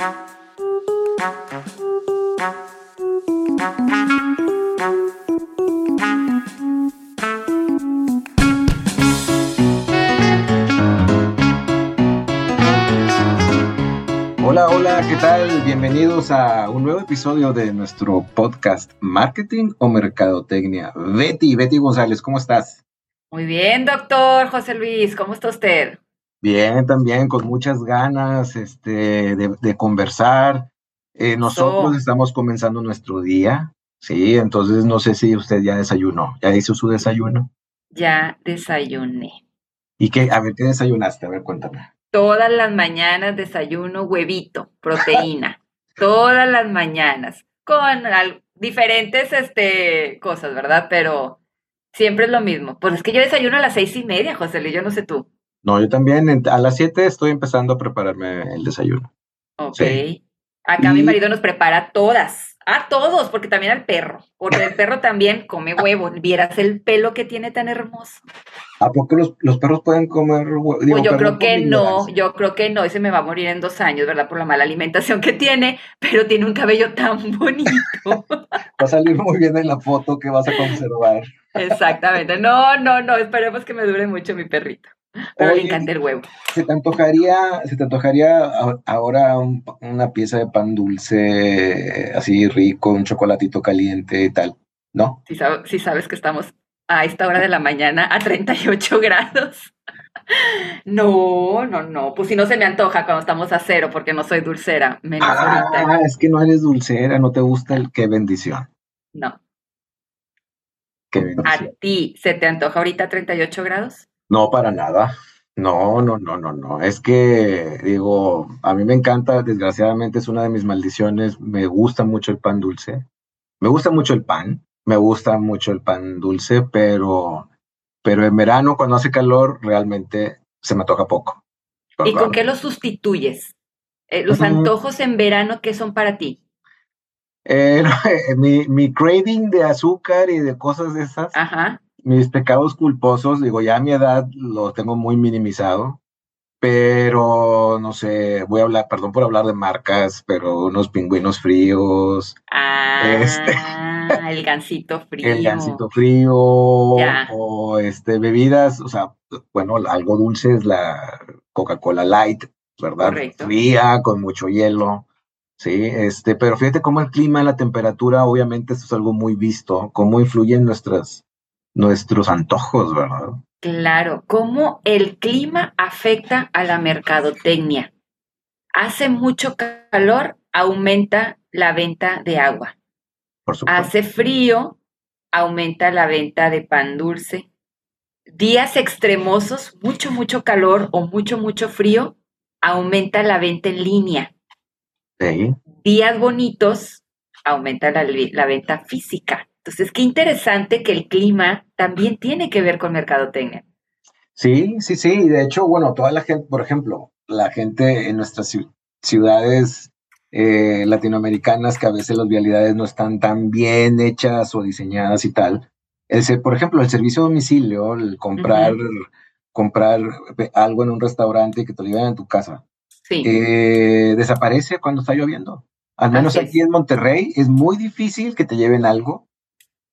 Hola, hola, ¿qué tal? Bienvenidos a un nuevo episodio de nuestro podcast Marketing o Mercadotecnia. Betty, Betty González, ¿cómo estás? Muy bien, doctor José Luis, ¿cómo está usted? Bien, también con muchas ganas este, de, conversar. Eh, nosotros estamos comenzando nuestro día, sí, entonces no sé si usted ya desayunó, ¿ya hizo su desayuno? Ya desayuné. ¿Y qué? A ver, ¿qué desayunaste? A ver, cuéntame. Todas las mañanas desayuno huevito, proteína. Todas las mañanas. Con diferentes este, cosas, ¿verdad? Pero siempre es lo mismo. Pues es que yo desayuno a las seis y media, José Luis, yo no sé tú. No, yo también a las siete estoy empezando a prepararme el desayuno. Ok. Acá mi marido nos prepara todas. A todos, porque también al perro. Porque el perro también come huevo. Vieras el pelo que tiene tan hermoso. ¿A poco los, los perros pueden comer huevo? Pues yo creo que no, yo creo que no. Ese me va a morir en dos años, ¿verdad? Por la mala alimentación que tiene, pero tiene un cabello tan bonito. va a salir muy bien en la foto que vas a conservar. Exactamente. No, no, no. Esperemos que me dure mucho mi perrito. Pero le encanta el huevo. ¿Se te antojaría, se te antojaría ahora una pieza de pan dulce así rico, un chocolatito caliente y tal? ¿No? Si, si sabes que estamos a esta hora de la mañana a 38 grados. No, no, no. Pues si no se me antoja cuando estamos a cero, porque no soy dulcera. Menos ah, es que no eres dulcera, no te gusta el qué bendición. No. Qué bendición. ¿A ti se te antoja ahorita a 38 grados? No, para nada. No, no, no, no, no. Es que, digo, a mí me encanta, desgraciadamente es una de mis maldiciones, me gusta mucho el pan dulce, me gusta mucho el pan, me gusta mucho el pan dulce, pero, pero en verano, cuando hace calor, realmente se me toca poco. ¿Y con qué lo sustituyes? Eh, ¿Los antojos en verano qué son para ti? Eh, mi, mi craving de azúcar y de cosas de esas. Ajá mis pecados culposos, digo, ya a mi edad los tengo muy minimizado, pero no sé, voy a hablar, perdón por hablar de marcas, pero unos pingüinos fríos. Este ah, el gansito frío. El gansito frío, o este, bebidas, o sea, bueno, algo dulce es la Coca-Cola Light, ¿verdad? Fría, con mucho hielo. Sí, este, pero fíjate cómo el clima, la temperatura, obviamente esto es algo muy visto, cómo influyen nuestras, nuestros antojos, ¿verdad? Claro, cómo el clima afecta a la mercadotecnia. Hace mucho calor, aumenta la venta de agua. Por supuesto. Hace frío, aumenta la venta de pan dulce. Días extremosos, mucho, mucho calor o mucho, mucho frío, aumenta la venta en línea. Sí. Días bonitos, aumenta la, la venta física. Entonces, qué interesante que el clima también tiene que ver con mercadotecnia. Sí, sí, sí. De hecho, bueno, toda la gente, por ejemplo, la gente en nuestras ciudades eh, latinoamericanas que a veces las vialidades no están tan bien hechas o diseñadas y tal. El, por ejemplo, el servicio a domicilio, el comprar, comprar algo en un restaurante y que te lo lleven a tu casa, sí. Eh, desaparece cuando está lloviendo. Al menos aquí en Monterrey es muy difícil que te lleven algo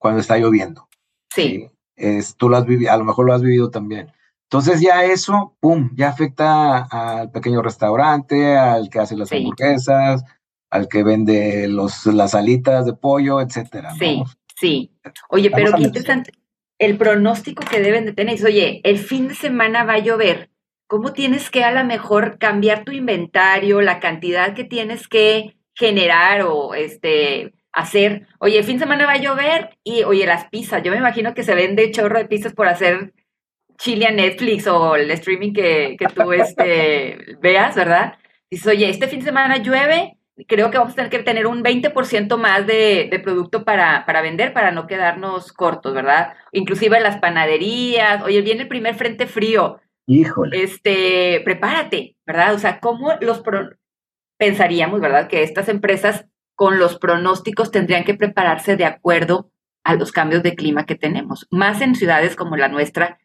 cuando está lloviendo. Sí. Es, tú lo has vivido, a lo mejor lo has vivido también. Entonces ya eso, pum, ya afecta al pequeño restaurante, al que hace las hamburguesas, al que vende los, las alitas de pollo, etcétera. Sí, sí. Oye, pero qué interesante. El pronóstico que deben de tener es, oye, el fin de semana va a llover. ¿Cómo tienes que a lo mejor cambiar tu inventario, la cantidad que tienes que generar o este hacer, oye, el fin de semana va a llover y, oye, las pizzas, yo me imagino que se vende chorro de pizzas por hacer chile a Netflix o el streaming que, que tú este, veas, ¿verdad? Dices, oye, este fin de semana llueve, creo que vamos a tener que tener un 20% más de, de producto para, para, vender para no quedarnos cortos, ¿verdad? Inclusive las panaderías, oye, viene el primer frente frío. Híjole. Este, prepárate, ¿verdad? O sea, ¿cómo los pensaríamos, ¿verdad? Que estas empresas con los pronósticos tendrían que prepararse de acuerdo a los cambios de clima que tenemos, más en ciudades como la nuestra,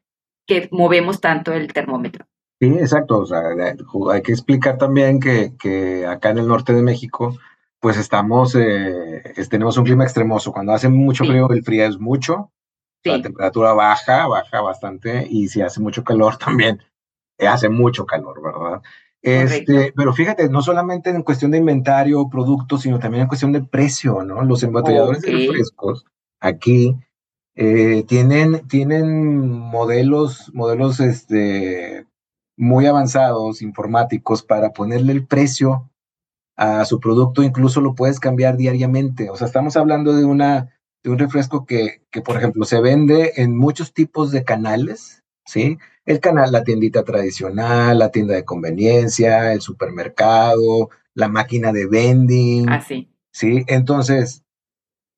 que movemos tanto el termómetro. Sí, exacto. O sea, hay que explicar también que, que acá en el norte de México, pues estamos, eh, tenemos un clima extremoso. Cuando hace mucho frío, el frío es mucho. La temperatura baja, baja bastante. Y si hace mucho calor también, eh, hace mucho calor, ¿verdad? Este, pero fíjate, no solamente en cuestión de inventario, productos, sino también en cuestión de precio, ¿no? Los embotelladores de refrescos aquí eh, tienen, tienen modelos, modelos este, muy avanzados, informáticos, para ponerle el precio a su producto, incluso lo puedes cambiar diariamente. O sea, estamos hablando de, una, de un refresco que, que, por ejemplo, se vende en muchos tipos de canales, ¿sí? El canal, la tiendita tradicional, la tienda de conveniencia, el supermercado, la máquina de vending. Ah, sí. Sí, entonces,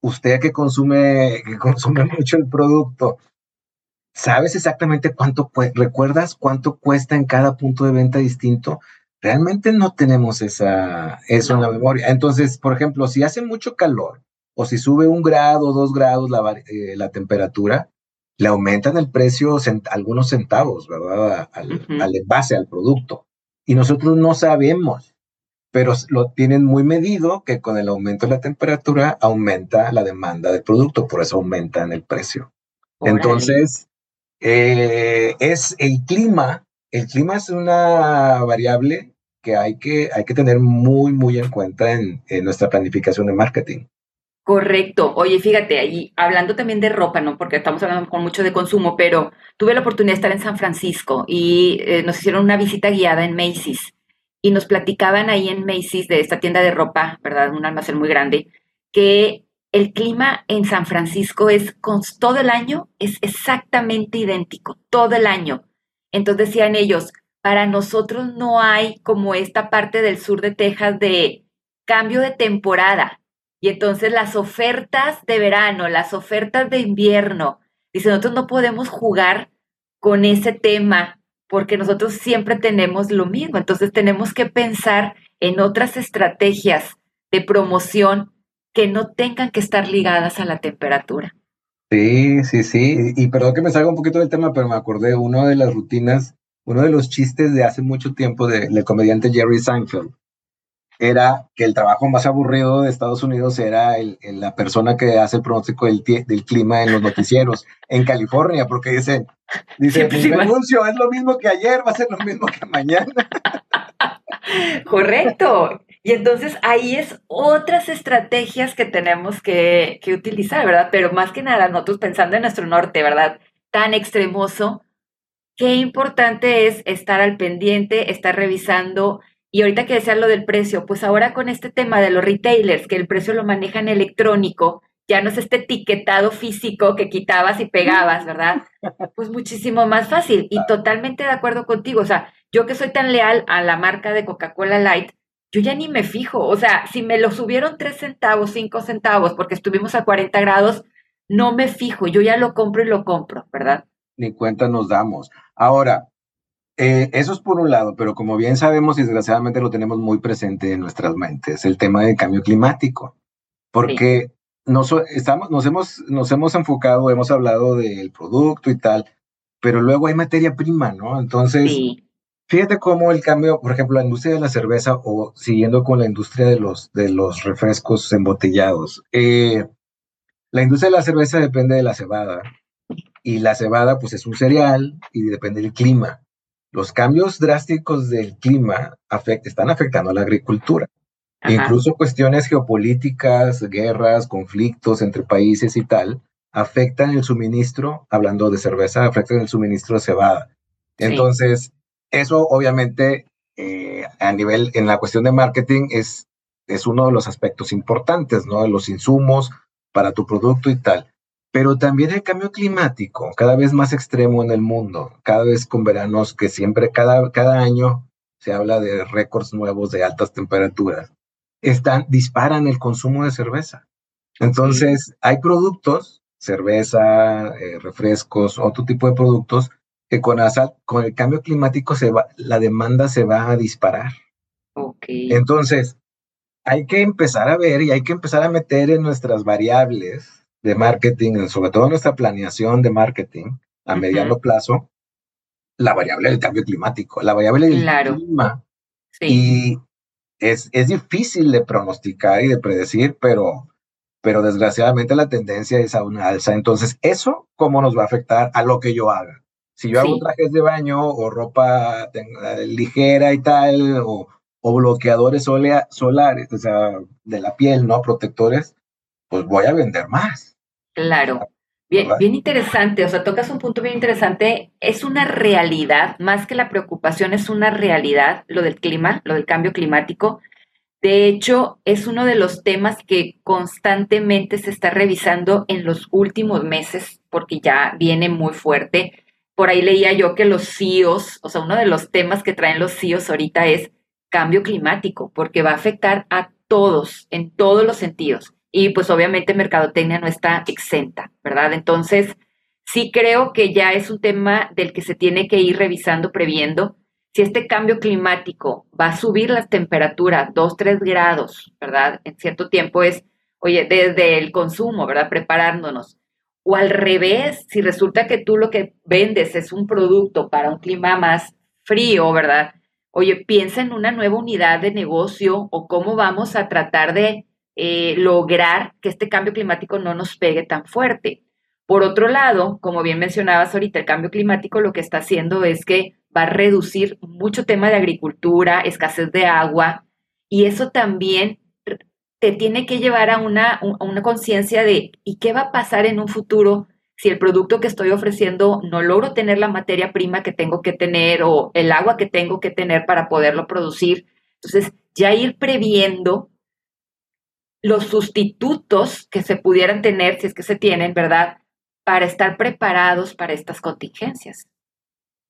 usted que consume, que consume mucho el producto, ¿sabes exactamente cuánto, recuerdas cuánto cuesta en cada punto de venta distinto? Realmente no tenemos esa, eso en la memoria. Entonces, por ejemplo, si hace mucho calor o si sube un grado, dos grados la, eh, la temperatura, le aumentan el precio algunos centavos, ¿verdad? Al, al base al producto. Y nosotros no sabemos pero lo tienen muy medido que con el aumento de la temperatura aumenta la demanda del producto, por eso aumentan el precio. Entonces, eh, es el clima, el clima es una variable que hay que, hay que tener muy, muy en cuenta en, en nuestra planificación de marketing. Correcto. Oye, fíjate, ahí hablando también de ropa, ¿no? Porque estamos hablando con mucho de consumo, pero tuve la oportunidad de estar en San Francisco y eh, nos hicieron una visita guiada en Macy's y nos platicaban ahí en Macy's de esta tienda de ropa, ¿verdad? Un almacén muy grande, que el clima en San Francisco es con, todo el año, es exactamente idéntico, todo el año. Entonces decían ellos, para nosotros no hay como esta parte del sur de Texas de cambio de temporada. Y entonces las ofertas de verano, las ofertas de invierno, dice, nosotros no podemos jugar con ese tema porque nosotros siempre tenemos lo mismo, entonces tenemos que pensar en otras estrategias de promoción que no tengan que estar ligadas a la temperatura. Sí, sí, sí, y perdón que me salga un poquito del tema, pero me acordé, una de las rutinas, uno de los chistes de hace mucho tiempo del comediante Jerry Seinfeld, era que el trabajo más aburrido de Estados Unidos era el, la persona que hace el pronóstico del, del, clima en los noticieros en California, porque dicen, dice, mi anuncio es lo mismo que ayer, va a ser lo mismo que mañana. Correcto. Y entonces ahí es otras estrategias que tenemos que, que utilizar, ¿verdad? Pero más que nada, nosotros pensando en nuestro norte, ¿verdad? Tan extremoso, qué importante es estar al pendiente, estar revisando y ahorita que decía lo del precio, pues ahora con este tema de los retailers, que el precio lo manejan electrónico, ya no es este etiquetado físico que quitabas y pegabas, ¿verdad? Pues muchísimo más fácil y totalmente de acuerdo contigo. O sea, yo que soy tan leal a la marca de Coca-Cola Light, yo ya ni me fijo. O sea, si me lo subieron tres centavos, cinco centavos, porque estuvimos a 40 grados, no me fijo. Yo ya lo compro y lo compro, ¿verdad? Ni cuenta nos damos. Ahora, eh, eso es por un lado, pero como bien sabemos y desgraciadamente lo tenemos muy presente en nuestras mentes, el tema del cambio climático, porque nos, estamos, nos, hemos, nos hemos enfocado, hemos hablado del producto y tal, pero luego hay materia prima, ¿no? Entonces, fíjate cómo el cambio, por ejemplo, la industria de la cerveza o siguiendo con la industria de los, de los refrescos embotellados, eh, la industria de la cerveza depende de la cebada y la cebada pues es un cereal y depende del clima los cambios drásticos del clima están afectando a la agricultura. Incluso cuestiones geopolíticas, guerras, conflictos entre países y tal, afectan el suministro, hablando de cerveza, afectan el suministro de cebada. Entonces, eso obviamente eh, a nivel, en la cuestión de marketing, es, es uno de los aspectos importantes, ¿no? Los insumos para tu producto y tal pero también el cambio climático, cada vez más extremo en el mundo, cada vez con veranos que siempre, cada, cada año se habla de récords nuevos de altas temperaturas, están, disparan el consumo de cerveza. Entonces, hay productos, cerveza, eh, refrescos, otro tipo de productos, que con, con el cambio climático se va, la demanda se va a disparar. Okay. Entonces, hay que empezar a ver y hay que empezar a meter en nuestras variables de marketing, sobre todo nuestra planeación de marketing a mediano plazo, la variable del cambio climático, la variable del clima. Y es, es difícil de pronosticar y de predecir, pero, pero desgraciadamente la tendencia es a una alza. Entonces, ¿eso cómo nos va a afectar a lo que yo haga? Si yo hago trajes de baño o ropa ligera y tal, o, o bloqueadores solares, o sea, de la piel, ¿no? Protectores, pues voy a vender más. Claro. Bien, bien interesante, o sea, tocas un punto bien interesante. Es una realidad, más que la preocupación, es una realidad lo del clima, lo del cambio climático. De hecho, es uno de los temas que constantemente se está revisando en los últimos meses, porque ya viene muy fuerte. Por ahí leía yo que los CIOs, o sea, uno de los temas que traen los CIOs ahorita es cambio climático, porque va a afectar a todos, en todos los sentidos y pues obviamente mercadotecnia no está exenta, ¿verdad? Entonces, sí creo que ya es un tema del que se tiene que ir revisando, previendo. Si este cambio climático va a subir las temperaturas 2, 3 grados, ¿verdad? En cierto tiempo es, oye, desde el consumo, ¿verdad? Preparándonos. O al revés, si resulta que tú lo que vendes es un producto para un clima más frío, ¿verdad? Oye, piensa en una nueva unidad de negocio o cómo vamos a tratar de eh, lograr que este cambio climático no nos pegue tan fuerte. Por otro lado, como bien mencionabas ahorita, el cambio climático lo que está haciendo es que va a reducir mucho tema de agricultura, escasez de agua, y eso también te tiene que llevar a una, una conciencia de ¿y qué va a pasar en un futuro si el producto que estoy ofreciendo no logro tener la materia prima que tengo que tener o el agua que tengo que tener para poderlo producir? Entonces, ya ir previendo los sustitutos que se pudieran tener, si es que se tienen, ¿verdad? Para estar preparados para estas contingencias.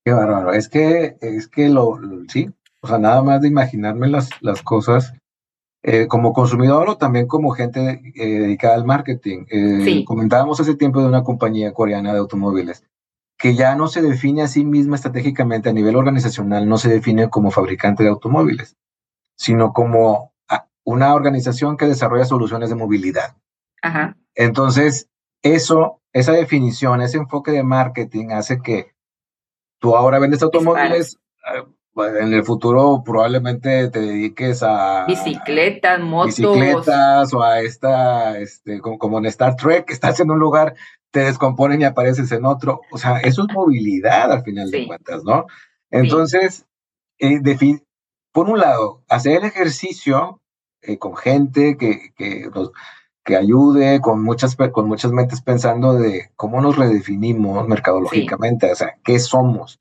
Qué bárbaro. Es que, es que lo, sí, o sea, nada más de imaginarme las, las cosas eh, como consumidor o también como gente eh, dedicada al marketing. Eh, comentábamos hace tiempo de una compañía coreana de automóviles que ya no se define a sí misma estratégicamente a nivel organizacional, no se define como fabricante de automóviles, sino como una organización que desarrolla soluciones de movilidad. Ajá. Entonces, eso, esa definición, ese enfoque de marketing hace que tú ahora vendes automóviles, eh, en el futuro probablemente te dediques a bicicletas, motos, bicicletas o a esta, este, como, en Star Trek, estás en un lugar, te descomponen y apareces en otro. O sea, eso es movilidad al final de cuentas, ¿no? Entonces, eh, por un lado, hacer el ejercicio eh, con gente que, que, nos, que ayude, con muchas, con muchas mentes pensando de cómo nos redefinimos mercadológicamente, o sea, qué somos,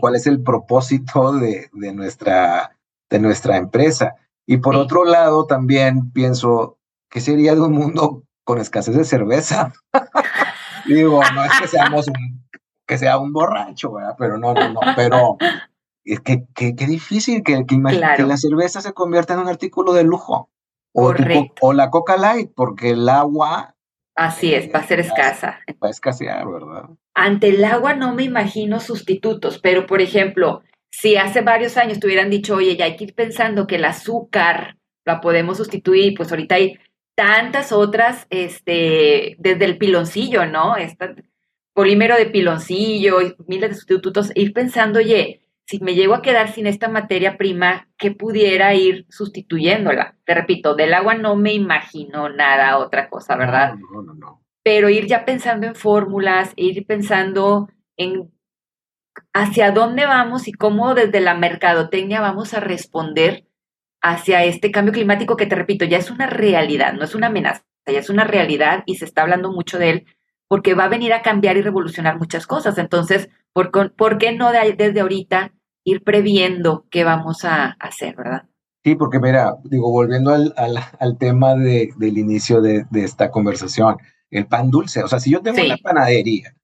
cuál es el propósito de, de, nuestra, de nuestra empresa. Y por otro lado, también pienso, ¿qué sería de un mundo con escasez de cerveza? Digo, no es que seamos un, que sea un borracho, ¿verdad? Pero no, no, no, pero es que, qué difícil que, que, la cerveza se convierta en un artículo de lujo. O, o la Coca Light, porque el agua. Así es, va a ser escasa. Va a escasear, ¿verdad? Ante el agua no me imagino sustitutos, pero por ejemplo, si hace varios años te hubieran dicho, oye, ya hay que ir pensando que el azúcar la podemos sustituir, pues ahorita hay tantas otras, este, desde el piloncillo, ¿no? Esta, polímero de piloncillo, miles de sustitutos, ir pensando, oye, si me llego a quedar sin esta materia prima, ¿qué pudiera ir sustituyéndola? Te repito, del agua no me imagino nada, otra cosa, ¿verdad? No, no, no. Pero ir ya pensando en fórmulas, ir pensando en hacia dónde vamos y cómo desde la mercadotecnia vamos a responder hacia este cambio climático que te repito, ya es una realidad, no es una amenaza, ya es una realidad y se está hablando mucho de él porque va a venir a cambiar y revolucionar muchas cosas. Entonces, ¿por, ¿por qué no desde ahorita ir previendo qué vamos a hacer, ¿verdad? Sí, porque mira, digo, volviendo al, al, tema de, del inicio de, de, esta conversación, el pan dulce, o sea, si yo tengo una panadería,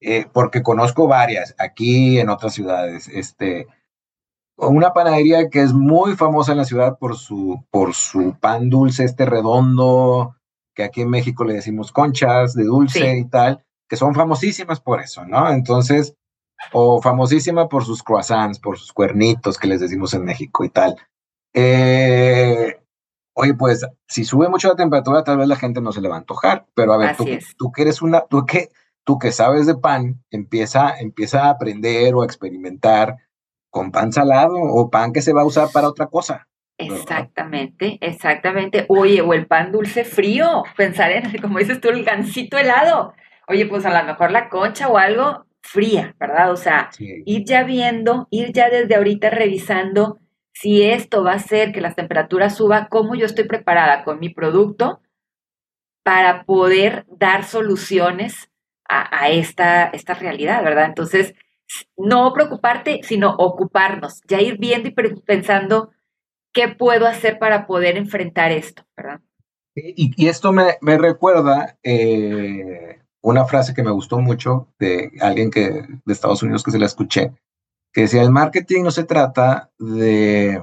eh, porque conozco varias aquí en otras ciudades, este, una panadería que es muy famosa en la ciudad por su, por su pan dulce, este redondo, que aquí en México le decimos conchas de dulce y tal, que son famosísimas por eso, ¿no? Entonces, o famosísima por sus croissants, por sus cuernitos que les decimos en México y tal. Eh, oye, pues si sube mucho la temperatura, tal vez la gente no se le va a antojar, pero a ver, tú, tú, que eres una, tú que, tú que sabes de pan, empieza, empieza a aprender o a experimentar con pan salado o pan que se va a usar para otra cosa. Exactamente, exactamente. Oye, o el pan dulce frío, pensar en, como dices tú, el gansito helado. Oye, pues a lo mejor la concha o algo fría, ¿verdad? O sea, ir ya viendo, ir ya desde ahorita revisando si esto va a hacer que las temperaturas suban, cómo yo estoy preparada con mi producto para poder dar soluciones a, esta, esta realidad, ¿verdad? Entonces, no preocuparte, sino ocuparnos, ya ir viendo y pensando qué puedo hacer para poder enfrentar esto, ¿verdad? Y, esto me, recuerda eh, una frase que me gustó mucho de alguien que, de Estados Unidos que se la escuché, que decía, el marketing no se trata de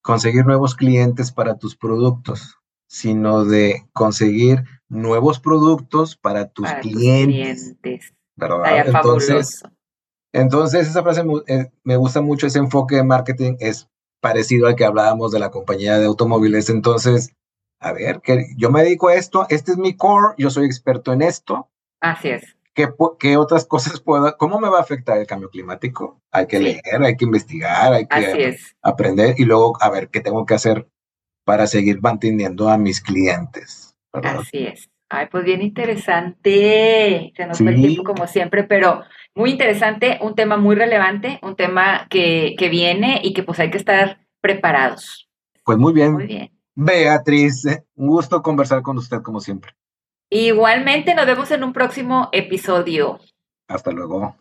conseguir nuevos clientes para tus productos, sino de conseguir nuevos productos para tus clientes. ¿Verdad? entonces, entonces, esa frase eh, me gusta mucho, ese enfoque de marketing es parecido al que hablábamos de la compañía de automóviles. Entonces, a ver, que yo me dedico a esto, este es mi core, yo soy experto en esto. Así es. ¿Qué, otras cosas puedo, cómo me va a afectar el cambio climático? Hay que leer, hay que investigar, hay que aprender y luego a ver qué tengo que hacer para seguir manteniendo a mis clientes. Así es. Ay, pues bien interesante. Se nos fue el tiempo como siempre, pero muy interesante, un tema muy relevante, un tema que, que viene y que pues hay que estar preparados. Pues muy bien. Muy bien. Beatriz, un gusto conversar con usted como siempre. Igualmente, nos vemos en un próximo episodio. Hasta luego.